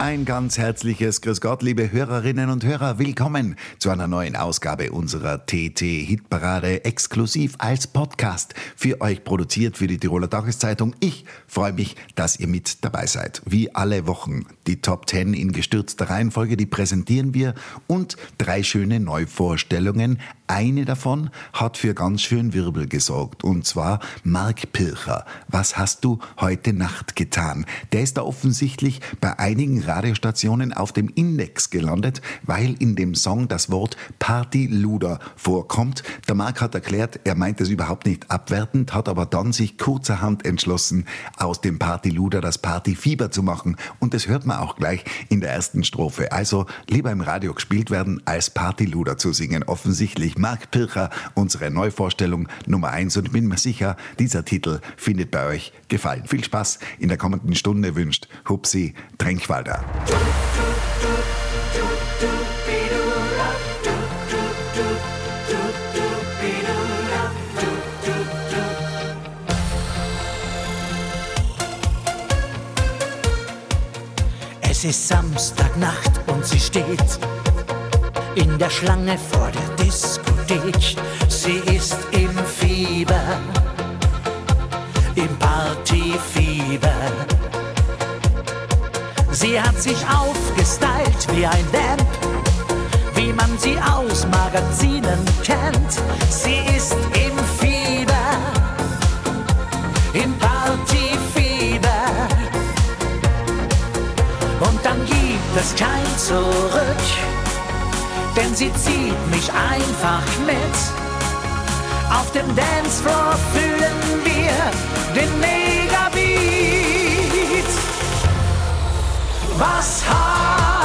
Ein ganz herzliches Grüß Gott, liebe Hörerinnen und Hörer. Willkommen zu einer neuen Ausgabe unserer TT Hitparade exklusiv als Podcast für euch produziert für die Tiroler Tageszeitung. Ich freue mich, dass ihr mit dabei seid. Wie alle Wochen die Top 10 in gestürzter Reihenfolge, die präsentieren wir und drei schöne Neuvorstellungen. Eine davon hat für ganz schön Wirbel gesorgt und zwar Mark Pilcher. Was hast du heute Nacht getan? Der ist da offensichtlich bei einigen Radiostationen auf dem Index gelandet, weil in dem Song das Wort Partyluder vorkommt. Der Mark hat erklärt, er meint es überhaupt nicht abwertend, hat aber dann sich kurzerhand entschlossen, aus dem Partyluder das Partyfieber zu machen und das hört man auch gleich in der ersten Strophe. Also lieber im Radio gespielt werden, als Partyluder zu singen. Offensichtlich Marc Pircher, unsere Neuvorstellung Nummer eins und ich bin mir sicher, dieser Titel findet bei euch Gefallen. Viel Spaß in der kommenden Stunde wünscht Hupsi Trenkwalder. Es ist Samstagnacht und sie steht in der Schlange vor der Diskothek. Sie ist im Fieber, im Partyfieber. Sie hat sich aufgestylt wie ein Vamp, wie man sie aus Magazinen kennt. Sie ist im Fieber, im Partyfieber. Und dann gibt es kein Zurück, denn sie zieht mich einfach mit. Auf dem Dancefloor fühlen wir den Megabeat. Was hast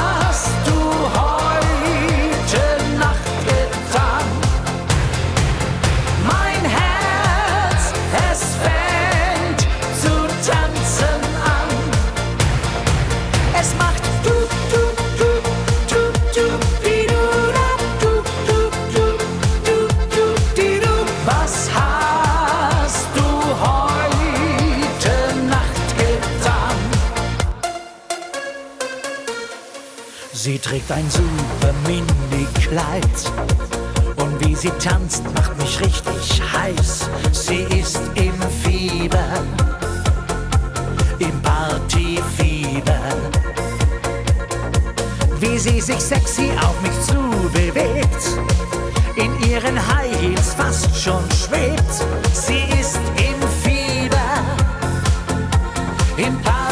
Sie trägt ein super Mini-Kleid und wie sie tanzt, macht mich richtig heiß. Sie ist im Fieber, im Partyfieber. Wie sie sich sexy auf mich zubewegt, in ihren High Heels fast schon schwebt. Sie ist im Fieber, im Partyfieber.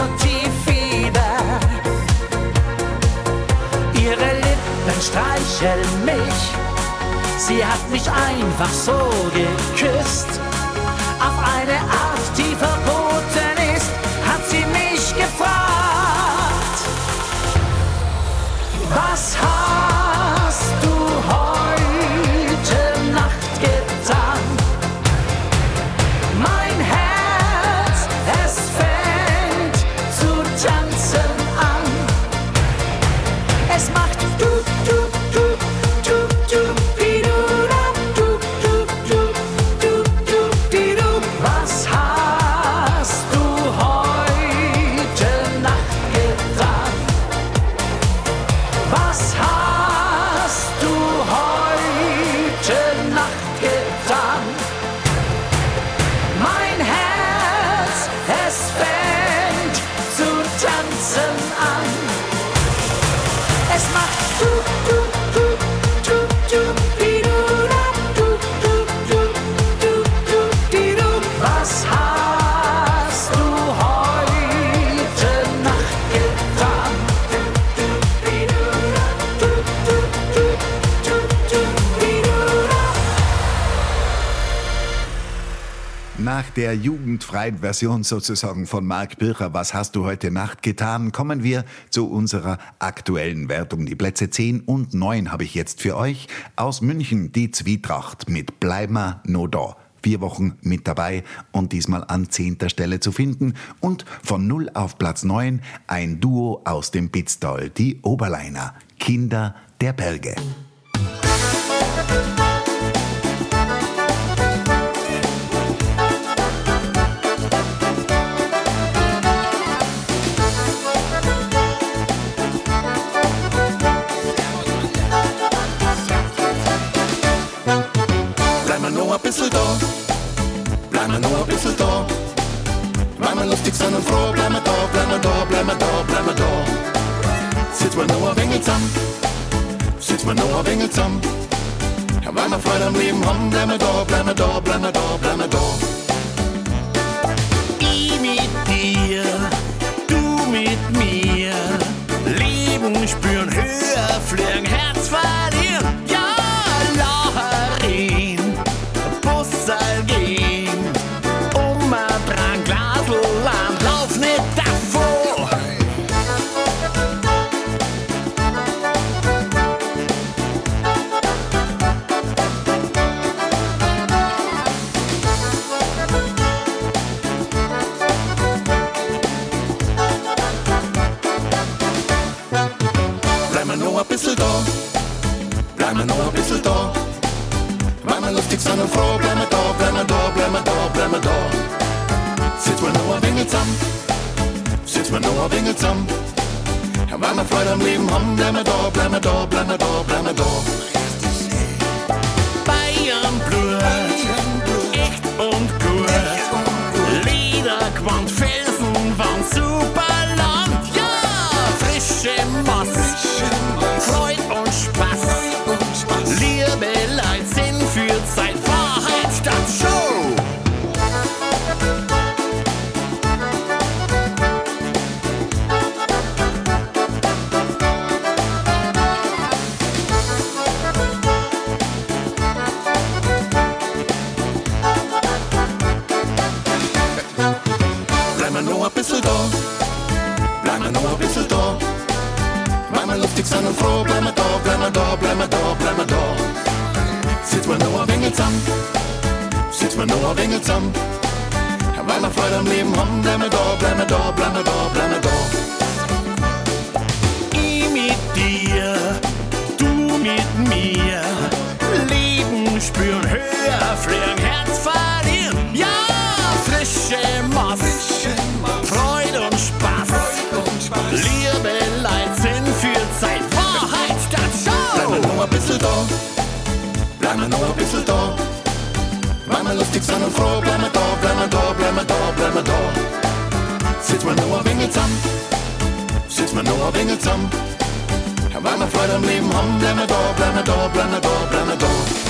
Lippen streicheln mich. Sie hat mich einfach so geküsst. Auf eine Art, die der jugendfreien Version sozusagen von Marc Bircher, was hast du heute Nacht getan, kommen wir zu unserer aktuellen Wertung. Die Plätze 10 und 9 habe ich jetzt für euch. Aus München die Zwietracht mit Bleimer no da. Vier Wochen mit dabei und diesmal an zehnter Stelle zu finden. Und von 0 auf Platz 9 ein Duo aus dem Pitztal, die Oberleiner. Kinder der Berge. Bleib zusammen, sitz mal nur ein wenig zusammen. Ja, weil wir Freude am Leben haben, bleib mal da, bleib mal da, bleib mal da, bleib mal da. Ich mit dir, du mit mir. Leben spüren, höher fliegen, Herz verlieren. Bisschen da. Weil wir lustig sein und froh, bleib mal da, bleib mal da, bleib mal da, bleib mal da. Sitz mal nur ein wenig zusammen, sitz mal nur ein wenig zusammen. Weil wir Freude am Leben haben, bleib mal da, bleib mal da, bleib mal da, bleib mal da. Bayern Blut, echt und gut. Liederquant, Felsenwand, Superland. Ja, frische Masse, Ja, weil wir Freude am Leben haben, bleib mal da, bleib mal da, bleib mal da, bleib mal da. Ich mit dir, du mit mir. Leben spüren, höher fliegen, Herz verlieren. Ja, frische Mass, Freude und Spaß. Liebe, Leid, Sinn für Zeit, Wahrheit statt Bleib mal Show. nur ein bisschen da, bleib mal nur ein bisschen da. Wir lustig sein und froh, bleib mal da, bleib mal da, bleib mal bleib mal da. Sitz mal nur ein wenig zusammen, sitz mal nur ein wenig zusammen. Weil wir Freude am Leben haben, bleib mal da, bleib mal da, bleib mal da, bleib mal da.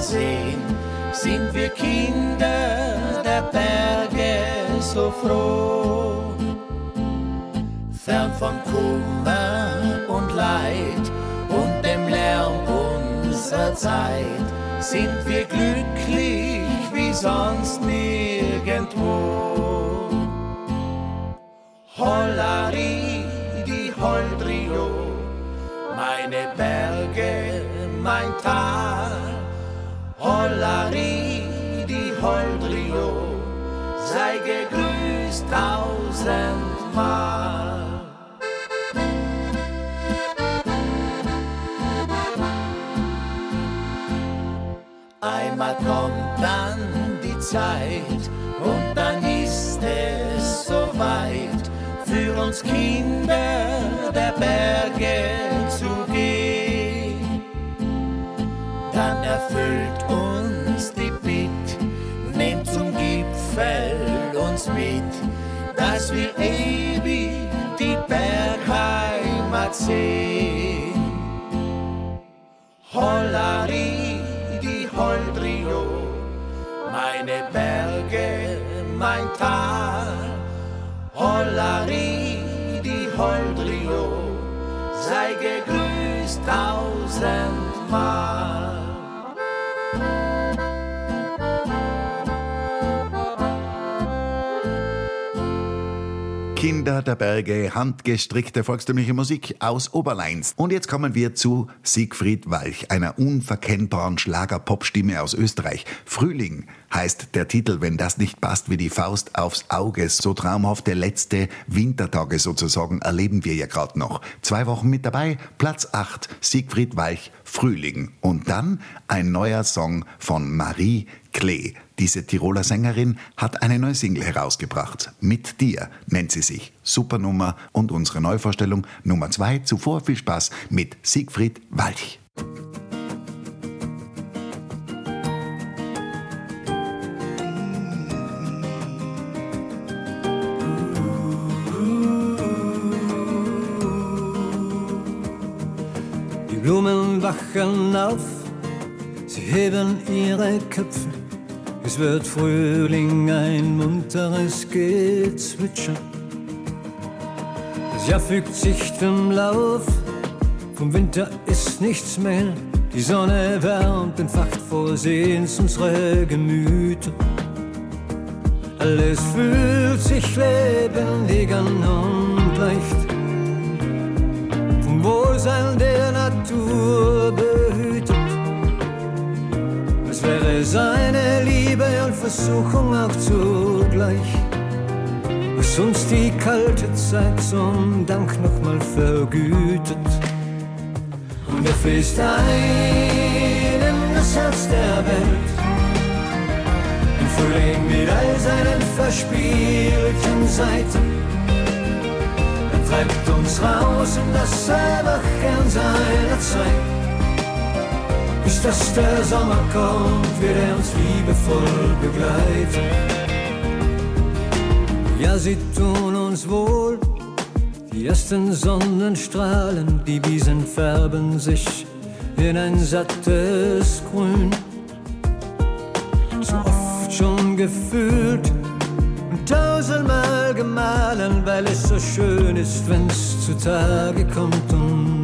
Sehen, sind wir Kinder der Berge so froh. Fern von Kummer und Leid und dem Lärm unserer Zeit sind wir glücklich wie sonst nirgendwo. Hollari, die Holdrio, meine Berge, mein Tal. Hollari, die Holdrio, sei gegrüßt tausendmal. Einmal kommt dann die Zeit und dann ist es soweit für uns Kinder der Berge zu gehen. Dann erfüllt dass wir ewig die Bergheimat sehen. Hollari, die Holdrio, meine Berge, mein Tal. Hollari, die Holdrio, sei gegrüßt tausendmal. Kinder der Berge, handgestrickte volkstümliche Musik aus Oberleins. Und jetzt kommen wir zu Siegfried Walch, einer unverkennbaren Schlager-Pop-Stimme aus Österreich. Frühling heißt der Titel, wenn das nicht passt wie die Faust aufs Auge. So traumhafte letzte Wintertage sozusagen erleben wir ja gerade noch. Zwei Wochen mit dabei, Platz 8, Siegfried Walch, Frühling. Und dann ein neuer Song von Marie Klee. Diese Tiroler Sängerin hat eine neue Single herausgebracht. Mit dir nennt sie sich. Supernummer und unsere Neuvorstellung Nummer 2. Zuvor viel Spaß mit Siegfried Walch. Die Blumen wachen auf, heben ihre Köpfe. Es wird Frühling, ein munteres Gezwitscher. Das Jahr fügt sich dem Lauf, vom Winter ist nichts mehr. Die Sonne wärmt, entfacht vor Sehens unsere Gemüter. Alles fühlt sich lebendig an und leicht vom Wohlsein der Natur. Es wäre seine Liebe und Versuchung auch zugleich, was uns die kalte Zeit zum Dank nochmal vergütet. Und er fließt ein in das Herz der Welt. Im Frühling mit all seinen verspielten Seiten. Er treibt uns raus in das Erwachen seiner Zeit. Bis dass der Sommer kommt, wird er uns liebevoll begleiten. Ja, sie tun uns wohl, die ersten Sonnenstrahlen, die Wiesen färben sich in ein sattes Grün. So oft schon gefühlt und tausendmal gemahlen, weil es so schön ist, wenn's zutage kommt und.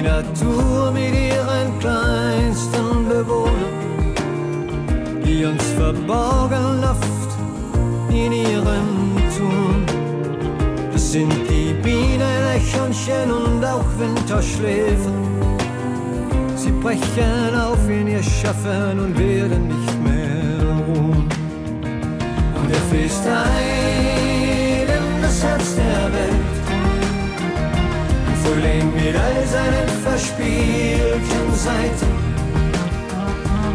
Die Natur mit ihren kleinsten Bewohnern, die uns verborgen oft in ihrem Tun. Das sind die Bienen, Eichhörnchen und auch Winterschläfer. Sie brechen auf in ihr Schaffen und werden nicht mehr ruhen. Und er fließt ein in das Herz der Welt. Frühling mit all seinen verspielten Seiten.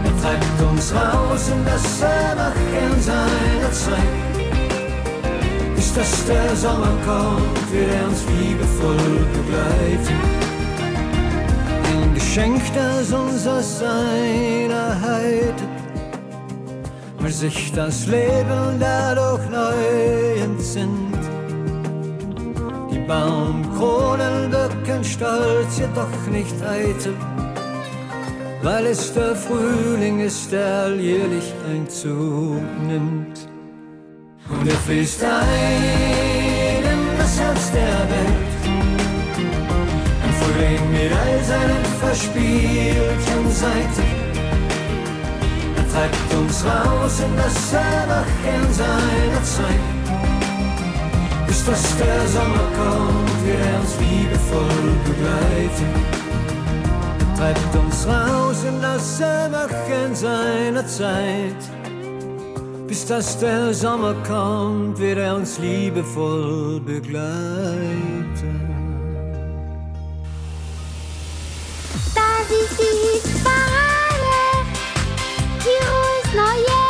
Er treibt uns raus in das Erwachen seiner Zeit. Bis dass der Sommer kommt, wird er uns liebevoll begleiten. Ein Geschenk, das uns aus seiner Heide, weil sich das Leben dadurch neu entsinnt. Die Baumkronen wirken stolz, jedoch nicht eitel. weil es der Frühling ist, der alljährlich Einzug nimmt. Und er fließt ein in das Herz der Welt. Ein Frühling mit all seinen verspielten Seiten. Er treibt uns raus in das Erwachen seiner Zeit. Bis dass der Sommer kommt, wird er uns liebevoll begleiten treibt uns raus in das Erwachen seiner Zeit. Bis dass der Sommer kommt, wird er uns liebevoll begleiten. Das ist die Hitparade, Tirols neue Hits.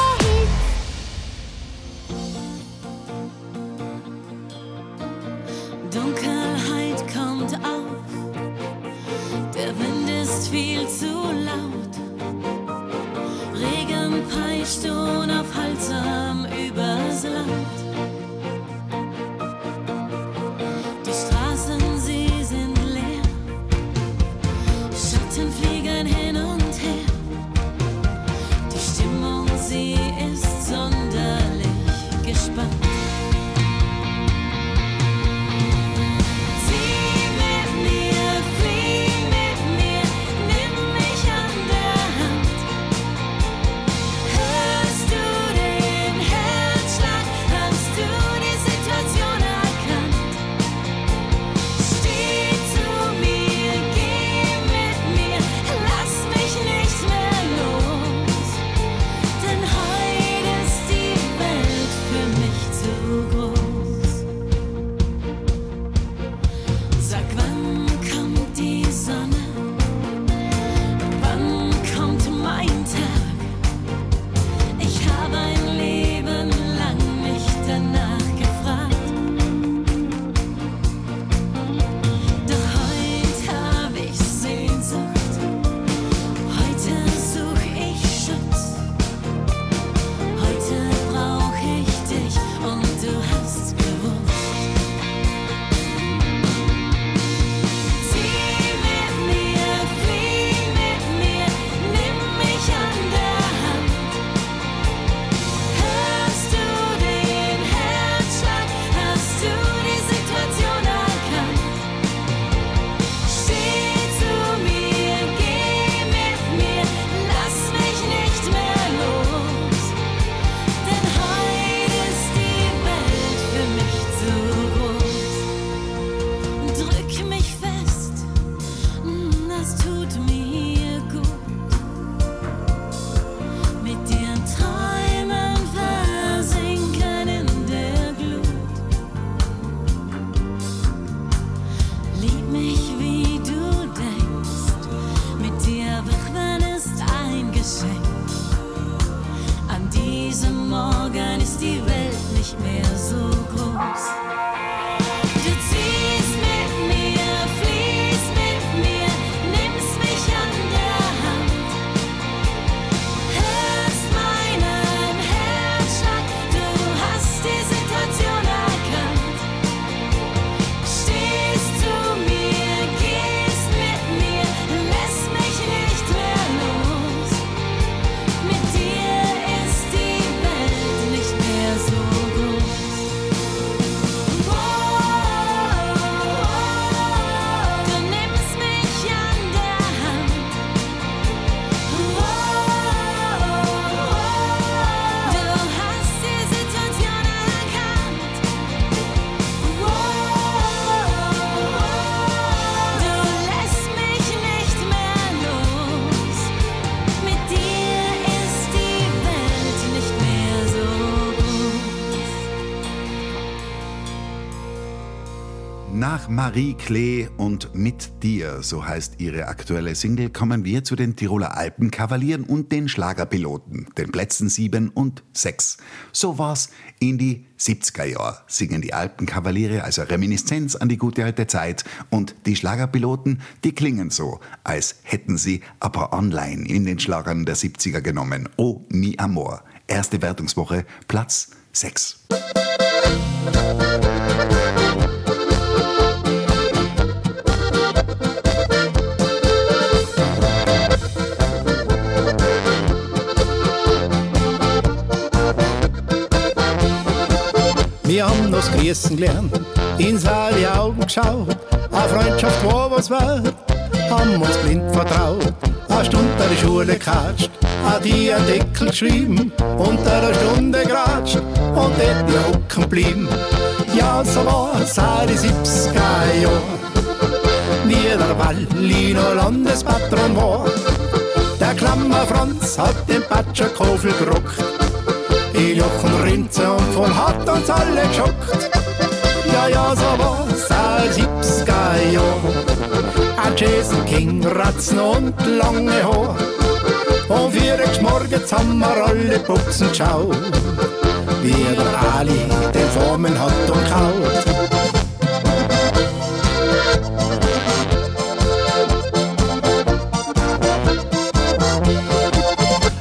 Viel zu laut. Regen peitscht unaufhaltsam Morgen ist Marie Klee und Mit dir, so heißt ihre aktuelle Single, kommen wir zu den Tiroler Alpenkavalieren und den Schlagerpiloten, den Plätzen 7 und 6. So war's in die 70er Jahre, singen die Alpenkavaliere also Reminiszenz an die gute alte Zeit und die Schlagerpiloten, die klingen so, als hätten sie paar Online in den Schlagern der 70er genommen. Oh, mi amor. Erste Wertungswoche, Platz 6. Wir das Grüßen gelernt, in seine Augen geschaut. Eine Freundschaft war was wert, haben uns blind vertraut. Eine Stunde der Schule gekatscht, an die ein Deckel geschrieben, unter einer Stunde geratscht und dort die hocken blieben. Ja, so war es seit die 70er Jahre, wie der Wallino Landespatron war. Der Klammer Franz hat den Patscherkofel gerockt. Il Jochen Rinze und voll hat uns alle geschockt. Ja, ja, so war's als 70er Jahr. Ein Jason King, Ratzen und lange Haar. Und vier morgens haben wir alle Buchsen geschaut. Wie der Ali den Formen hat und kaut.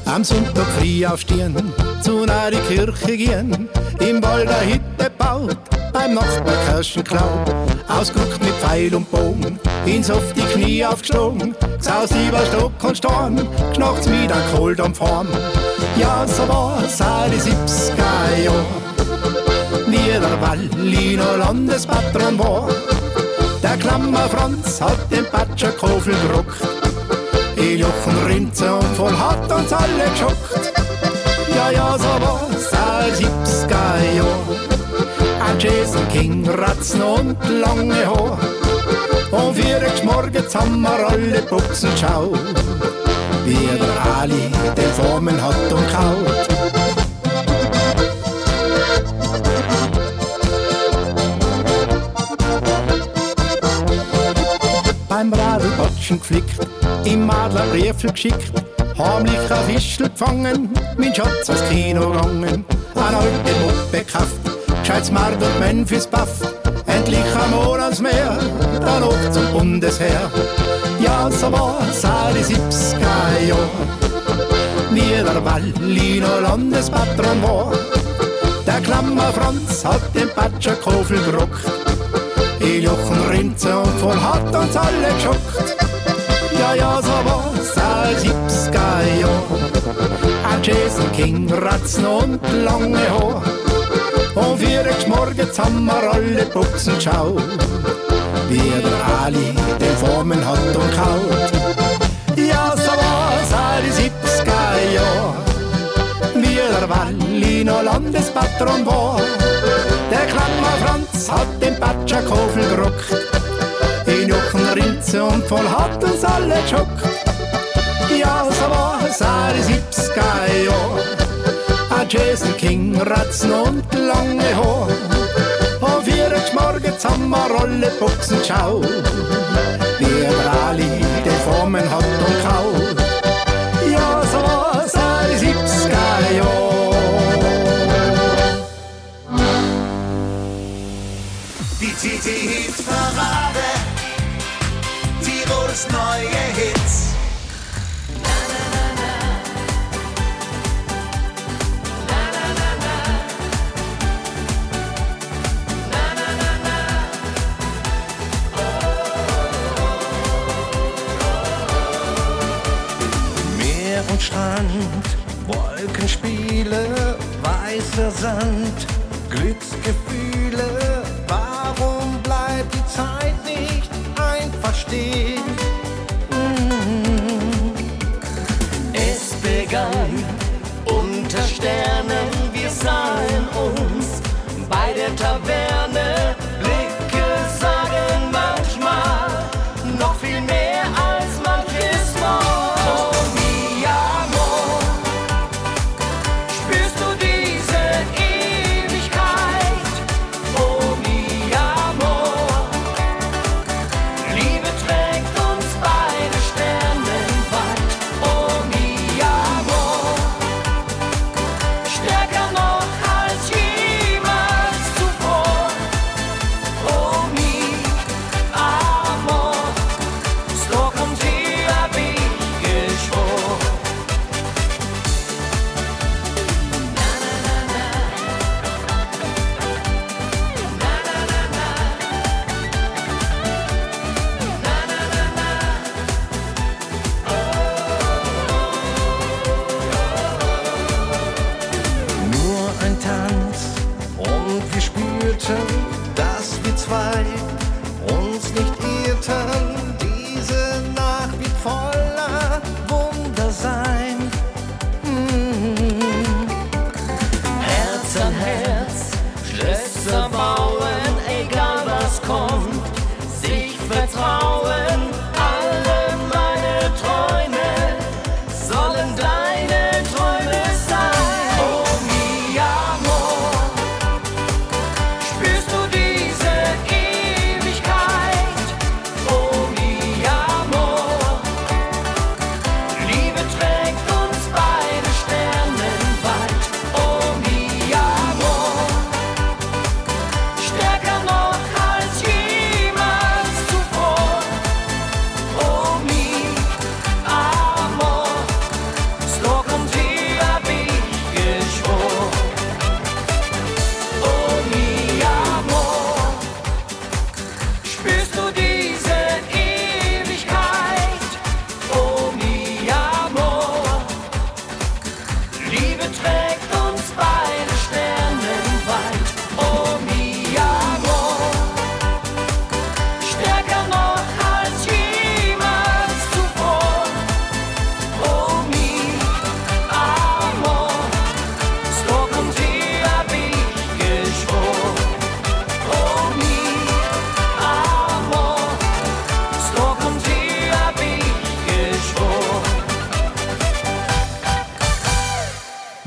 Am Sonntag früh aufstehen, zu einer Kirche gehen, im Wald eine Hütte baut, beim Nachbar Kirschen klaut, ausguckt mit Pfeil und Bogen, ins auf die Knie aufgeschlagen, saus über Stock und Storn, knacht's mit ein Kohl am Form. Ja, so war's auch die 70er Jahre, wie der Wallino Landespatron war. Der Klammer Franz hat den Patscherkofel gerockt, Il Jochen Rinze und voll hat uns alle geschockt. Ja, ja, so war's als 70er Jahr. Ein Jason King, Ratzen und lange Haar. Und vier morgens haben wir alle Buchsen geschaut. Wie der Ali den Formen hat und kaut. beim Radlbatschen geflickt, im Adler Briefel geschickt, heimlich ein Fischl gefangen, mein Schatz ins Kino gegangen, ein alte Muppe gekauft, gescheit Smart und Memphis Buff, endlich am Monatsmeer, dann noch zum Bundesheer. Ja, so war's auch die 70er Jahre, wie der Wallino Landespatron war. Der Klammer Franz hat den Patscherkofel gerockt, Il Jochen Rinze und voll hat uns alle geschockt. Ja, ja, so war's als 70er Jahr. Ein Jason King, Ratzen und lange Haar. Und vier morgens haben wir alle Buchsen geschaut. Wie der Ali den Formen hat und kaut. Ja, so war's als 70er Jahr. Wie der Wallino Landespatron war. Der Klammer Franz hat den Patscherkofel gerockt. In Jochen Rinze und voll hat uns alle geschockt. Ja, so auch die 70er Jahre. Ein Jason King, Ratzen und lange Haar. Und vier morgens haben wir alle Buchsen geschaut. Wie der Ali den Formen hat und kaut. Ja, so war die 70er Jahre. Die TT-Hit-Parade.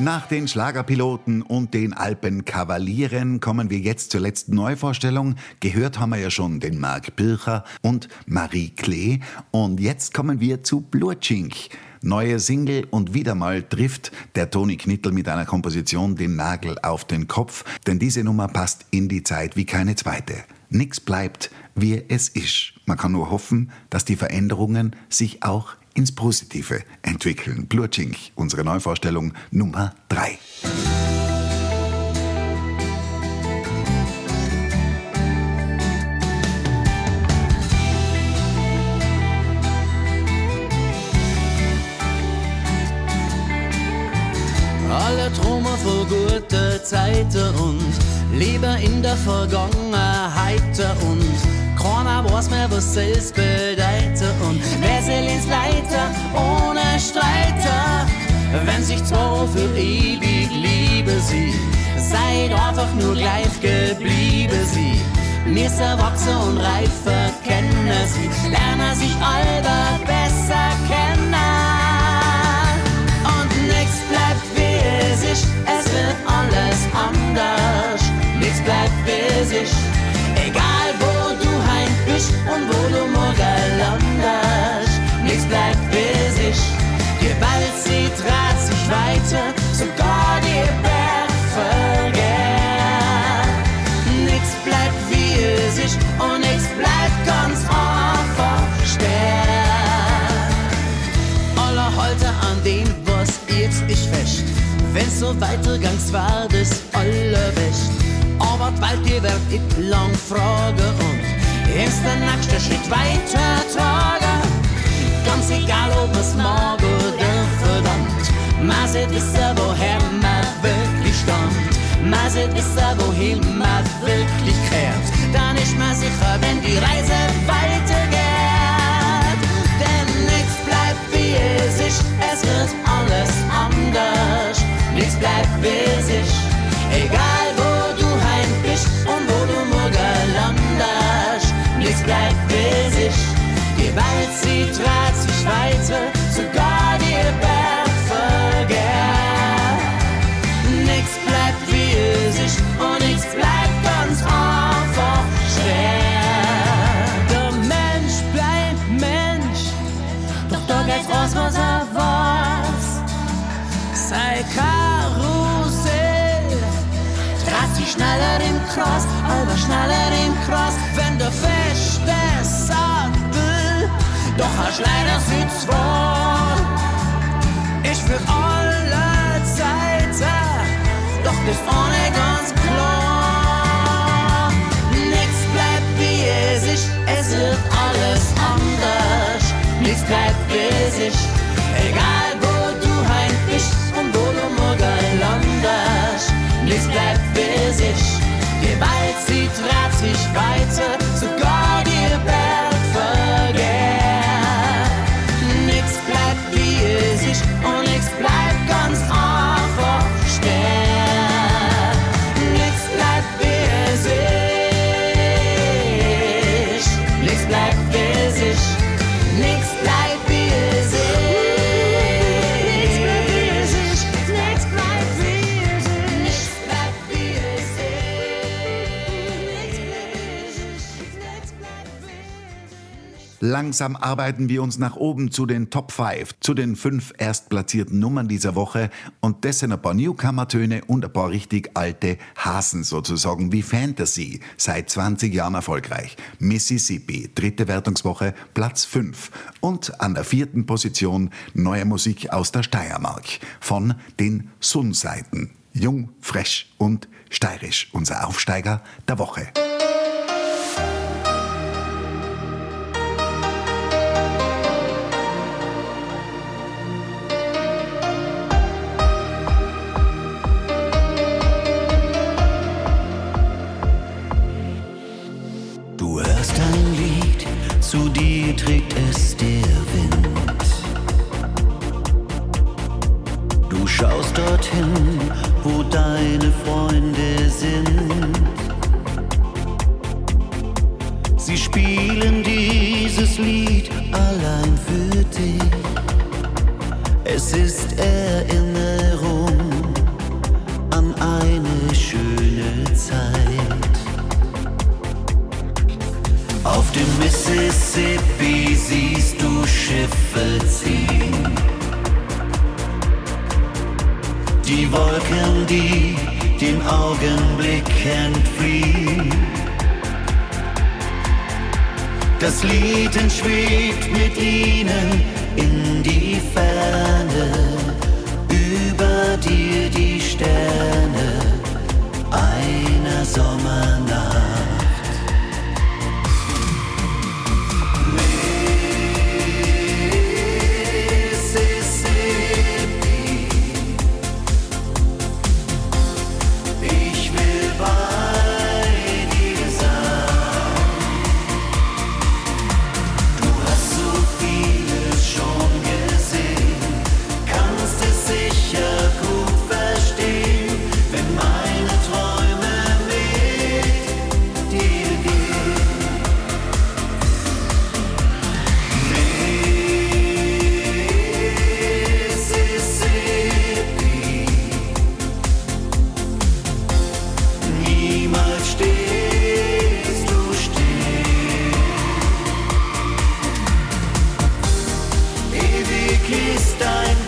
Nach den Schlagerpiloten und den Alpenkavalieren kommen wir jetzt zur letzten Neuvorstellung. Gehört haben wir ja schon den Marc Bircher und Marie Klee. Und jetzt kommen wir zu Blurchink. Neue Single und wieder mal trifft der Toni Knittel mit einer Komposition den Nagel auf den Kopf, denn diese Nummer passt in die Zeit wie keine zweite. Nix bleibt, wie es ist. Man kann nur hoffen, dass die Veränderungen sich auch ins Positive entwickeln. Blurchink, unsere Neuvorstellung Nummer 3. Alle Traumer vor gute Zeiten und lieber in der Vergangenheit und keiner weiß mehr, was es bedeutet und wer soll ins Leiter ohne Streiter, wenn sich zwei für ewig liebe sie, seid einfach nur gleich geblieben sie. Müssen wachsen und reifer kennen sie, lernen sich alle besser kennen. Und nichts bleibt wie es ist, es wird alles anders. Nichts bleibt wie es ist, bist und wo du morgen landest. Nichts bleibt ist, die Welt sie dreht sich weiter, sogar die Berg vergeht. Nichts bleibt es ist und nichts bleibt ganz einfach stehen. Alle heute an dem, was jetzt ich fest. Wenn's so weitergangs war, das allerbest. Aber bald wird ich lang fragen und ist der nächste Schritt weiter tragen. Ganz egal, ob es mag oder verdammt. Man sieht wissen, woher man wirklich stammt. Man sieht wissen, wohin man wirklich kehrt. Dann ist man sicher, wenn die Reise weitergeht. Denn nichts bleibt wie es ist, es wird alles anders. Nichts bleibt wie es ist, egal Welt sie dreht sich weiter, sogar die Berg vergeht. Nichts bleibt wie es ist und nichts bleibt ganz einfach stehen. Der Mensch bleibt Mensch, doch da geht's raus, was er weiß. Sei Karussell, dreht sich schneller im Kreis, aber schneller im Kreis, wenn der feste Sattel, doch hast leider Sitz vor. Ich will alle Zeiten, doch das ohne ganz klar. Langsam arbeiten wir uns nach oben zu den Top 5, zu den fünf erstplatzierten Nummern dieser Woche und das sind ein paar Newcomer-Töne und ein paar richtig alte Hasen sozusagen wie Fantasy, seit 20 Jahren erfolgreich. Mississippi, dritte Wertungswoche, Platz 5 und an der vierten Position neue Musik aus der Steiermark von den Sunseiten. Jung, fresh und steirisch, unser Aufsteiger der Woche. Wo Das Lied entschwebt mit ihnen Ist dein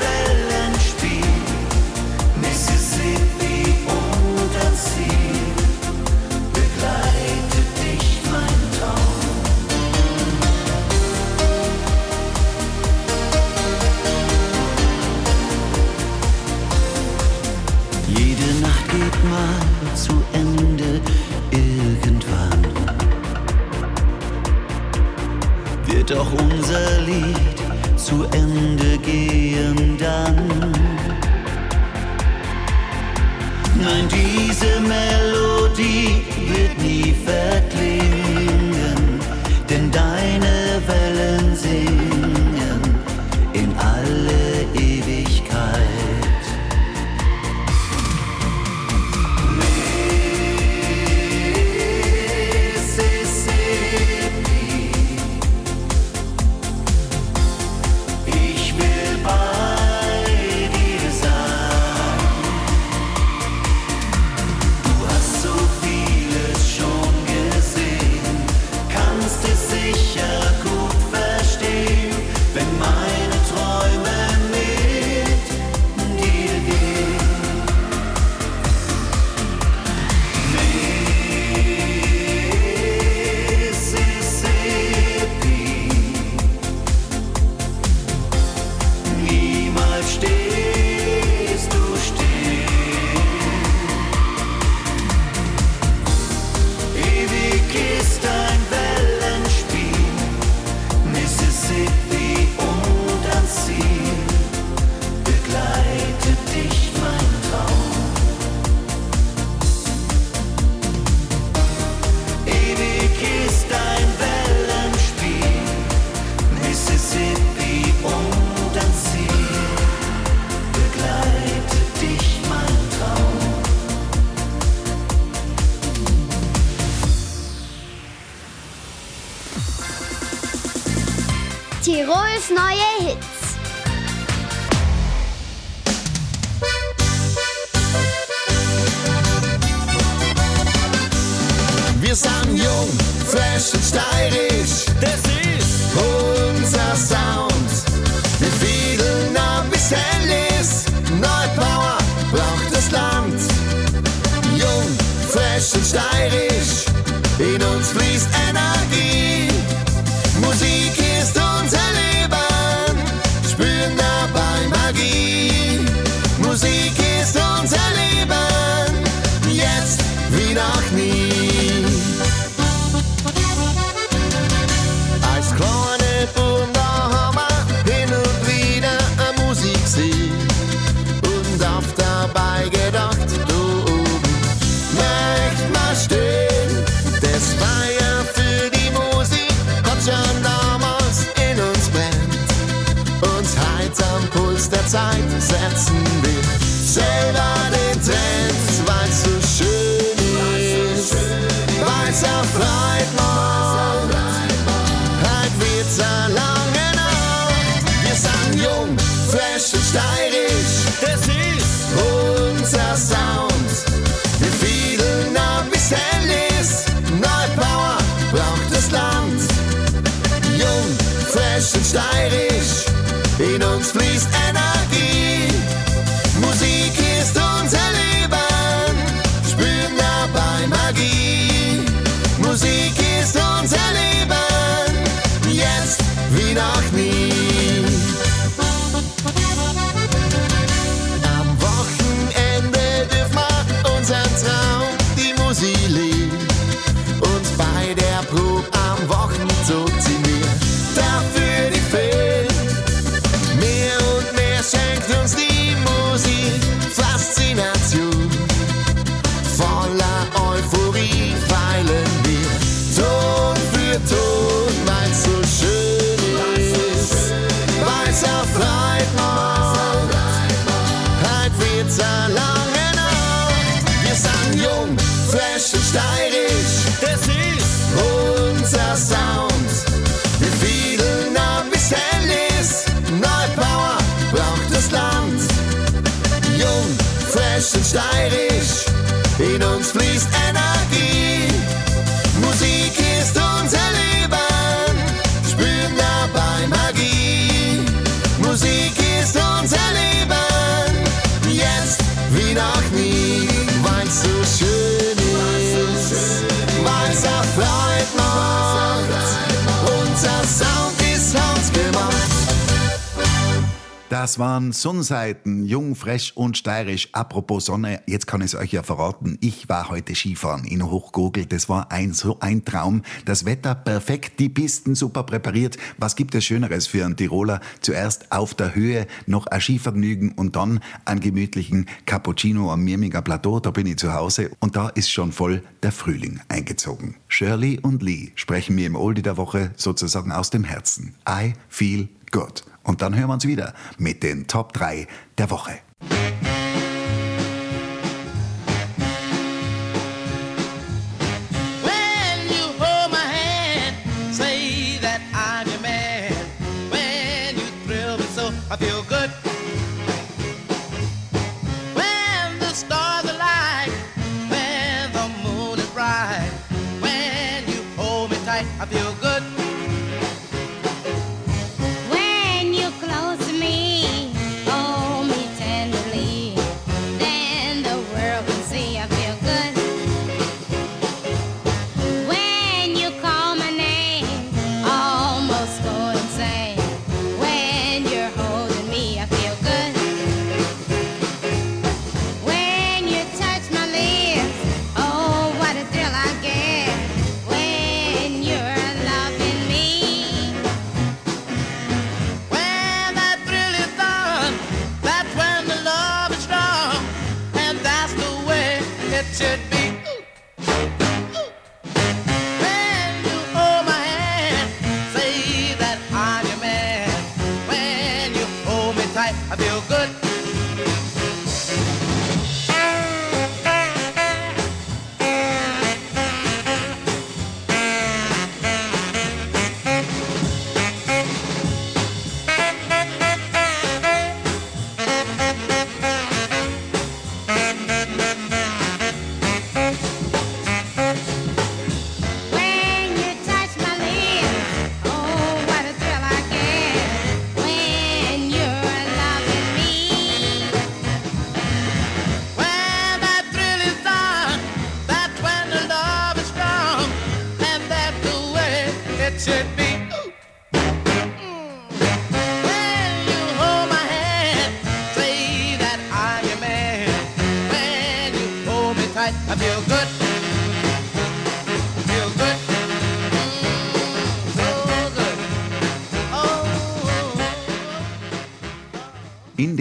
Das waren Sonnenseiten, jung, fresh und steirisch. Apropos Sonne, jetzt kann ich es euch ja verraten. Ich war heute Skifahren in Hochgogel. Das war ein so ein Traum. Das Wetter perfekt, die Pisten super präpariert. Was gibt es Schöneres für einen Tiroler? Zuerst auf der Höhe noch ein Skivergnügen und dann einen gemütlichen Cappuccino am Mirminger Plateau. Da bin ich zu Hause und da ist schon voll der Frühling eingezogen. Shirley und Lee sprechen mir im Oldie der Woche sozusagen aus dem Herzen. I feel good. Und dann hören wir uns wieder mit den Top 3 der Woche.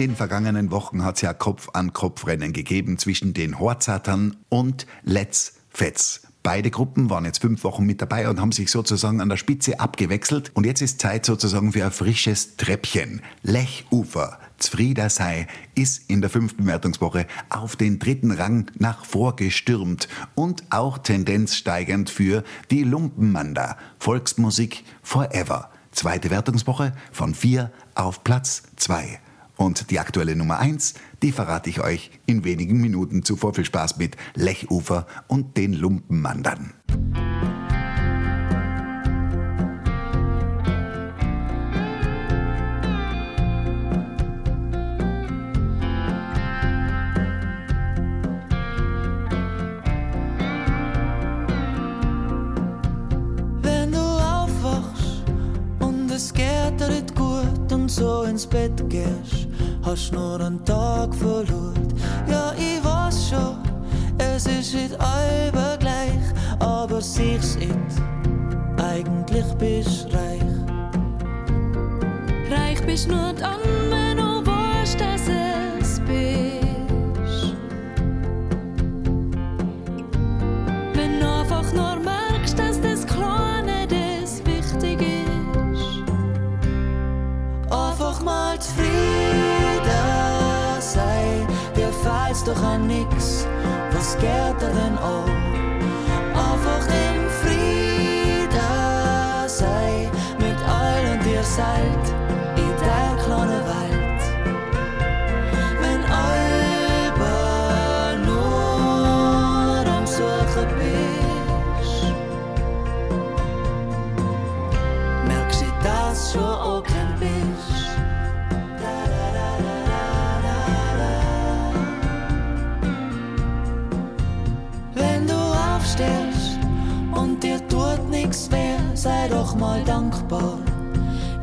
Den vergangenen Wochen hat es ja Kopf-an-Kopf-Rennen gegeben zwischen den Horzatern und Let's Fetz. Beide Gruppen waren jetzt fünf Wochen mit dabei und haben sich sozusagen an der Spitze abgewechselt. Und jetzt ist Zeit sozusagen für ein frisches Treppchen. Lechufer, Zfrieder sei, ist in der fünften Wertungswoche auf den dritten Rang nach vorgestürmt und auch tendenzsteigend für die Lumpenmanda. Volksmusik Forever. Zweite Wertungswoche von vier auf Platz zwei. Und die aktuelle Nummer 1, die verrate ich euch in wenigen Minuten. Zuvor viel Spaß mit Lechufer und den Lumpenmandern.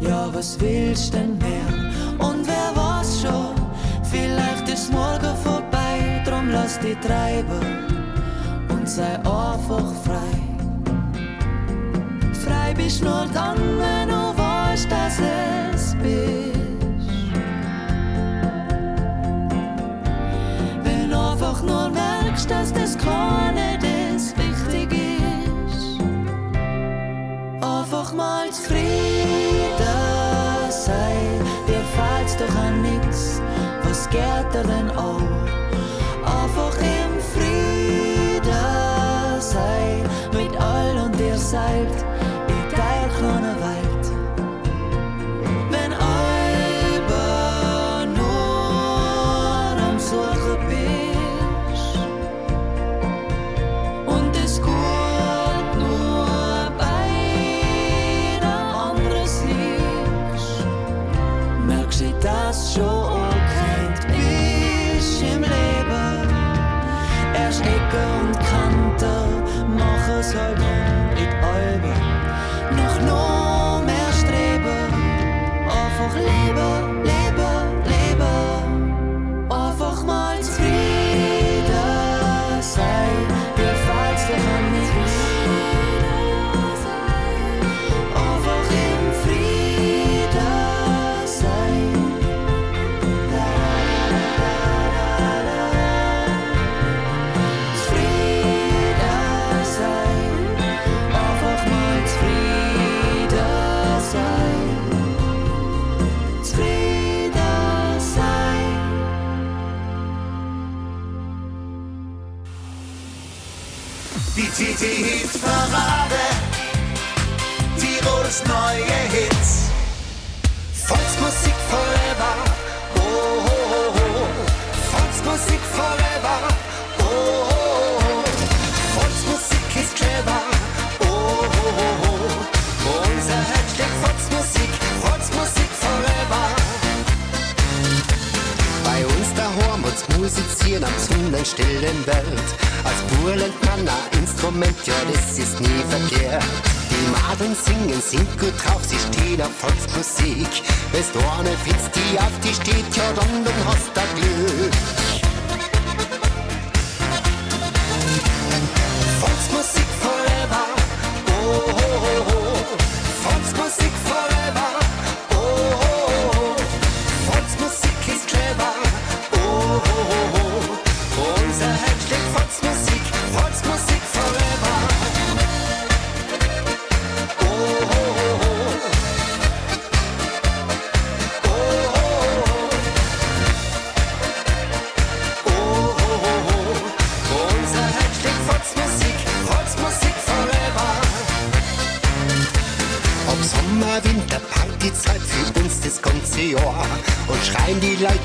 Ja, was willst denn mehr? Und wer weiß schon, vielleicht ist morgen vorbei, drum lass die treiben und sei einfach frei. Frei bist nur dann, wenn du weißt, dass es bist. Wenn du einfach nur merkst, dass das keine das wichtig ist. Einfach mal zufrieden doch an nichts, was geht da denn auch? Einfach im Frieden sei mit all und ihr seid.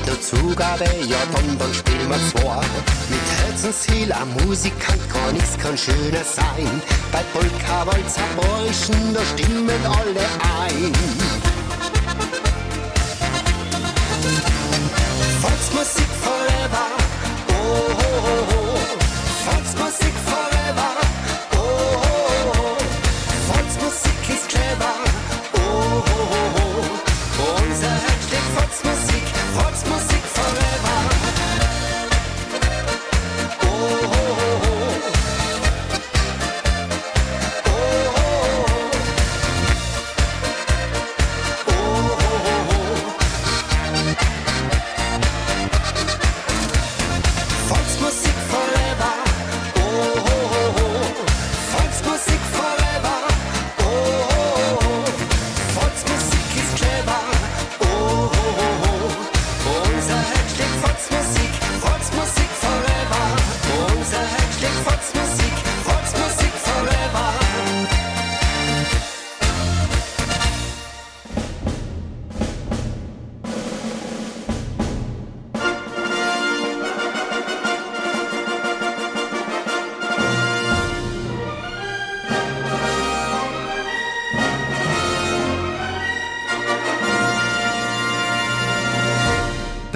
der Zugabe, ja dann, dann spielen wir zwei. Mit Herzensziel, ein Musikant kann nichts kann schöner sein. Bei Polka, Walzer, Bräuchen, da stimmen alle ein. Volksmusik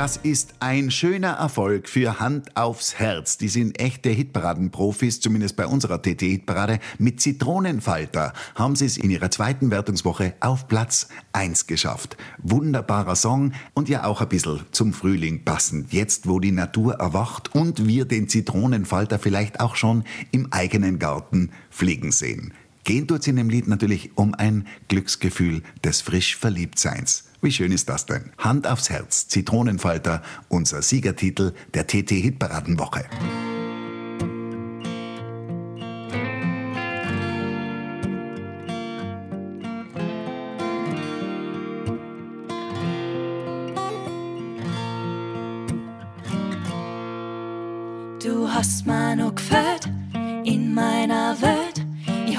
Das ist ein schöner Erfolg für Hand aufs Herz. Die sind echte Hitparaden-Profis, zumindest bei unserer TT-Hitparade. Mit Zitronenfalter haben sie es in ihrer zweiten Wertungswoche auf Platz 1 geschafft. Wunderbarer Song und ja auch ein bisschen zum Frühling passend. Jetzt, wo die Natur erwacht und wir den Zitronenfalter vielleicht auch schon im eigenen Garten fliegen sehen. Gehen tut's in dem Lied natürlich um ein Glücksgefühl des frisch Verliebtseins. Wie schön ist das denn? Hand aufs Herz, Zitronenfalter, unser Siegertitel der TT-Hitparadenwoche.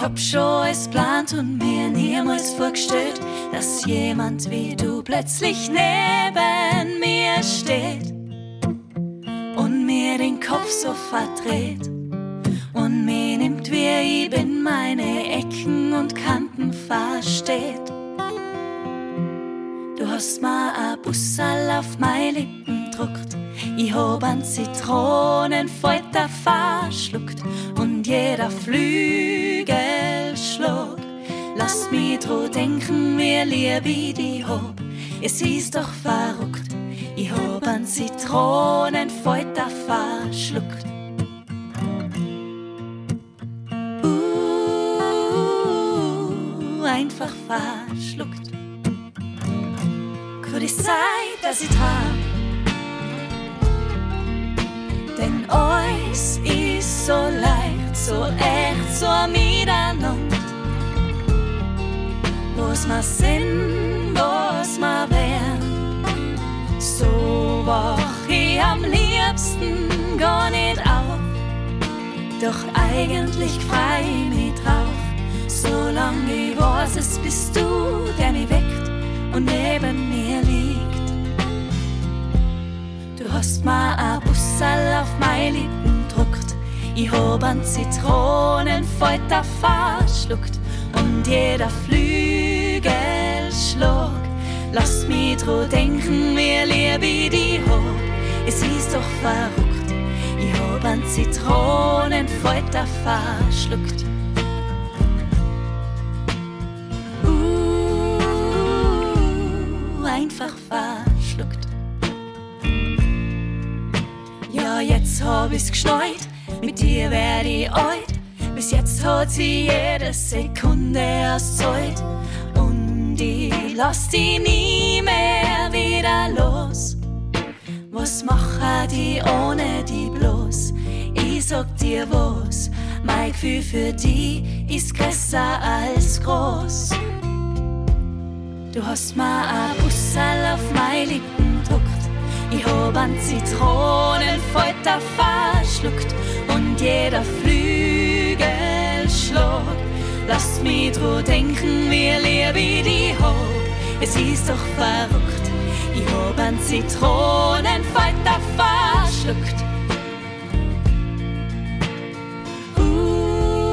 Hab schon es plant und mir niemals vorgestellt, dass jemand wie du plötzlich neben mir steht und mir den Kopf so verdreht und mir nimmt, wie ich bin, meine Ecken und Kanten versteht. Du hast mir a Bussal auf meine Lippen druckt. Ich hab an Zitronenfalter verschluckt und jeder Flügelschlag Lass mich dran denken, wie lieb ich die hab. Es ist doch verrückt, ich hab an Zitronenfalter verschluckt. Uh, einfach verschluckt. Könnte es sein, dass ich träum? Was ma sind, was ma wären. So wach ich am liebsten gar nicht auf. Doch eigentlich frei ich mich drauf. Solange ich weiß, es bist du, der mich weckt und neben mir liegt. Du hast mir a Bussal auf meine Lippen druckt. Ich hab an Zitronenfalter verschluckt und jeder Flügelschlag Lass mich dran denken, wie lieb ich die hab. Es ist doch verrückt, ich hab an Zitronenfalter verschluckt. Uh, einfach verschluckt. Ja, jetzt hab ich's geschneit, mit dir werd ich alt. Bis jetzt hat sie jede Sekunde aus Ich lass die nie mehr wieder los. Was mache die ohne die bloß? Ich sag dir was, mein Gefühl für die ist größer als groß. Du hast mir a Bussal auf meine Lippen druckt. Ich hab an Zitronenfalter verschluckt und jeder Flügelschlag Lass mich dran denken, wie lieb ich die hab. Es ist doch verrückt, ich hab an Zitronenfalter verschluckt. Uh,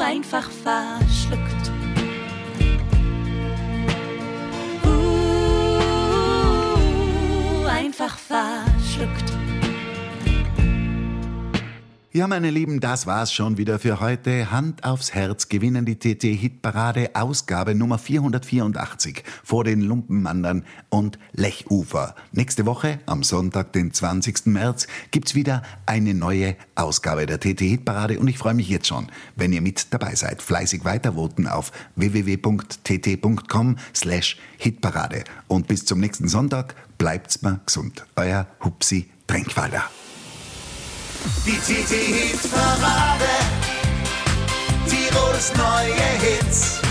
einfach verschluckt. Uh, einfach verschluckt. Ja, meine Lieben, das war's schon wieder für heute. Hand aufs Herz gewinnen die TT-Hitparade Ausgabe Nummer 484 vor den Lumpenmandern und Lechufer. Nächste Woche, am Sonntag, den 20. März, gibt's wieder eine neue Ausgabe der TT-Hitparade und ich freue mich jetzt schon, wenn ihr mit dabei seid. Fleißig weitervoten auf www.tt.com slash Hitparade. Und bis zum nächsten Sonntag, bleibt's mal gesund. Euer Hupsi Tränkwalder. Die TT Hit Parade. Tirols neue Hits.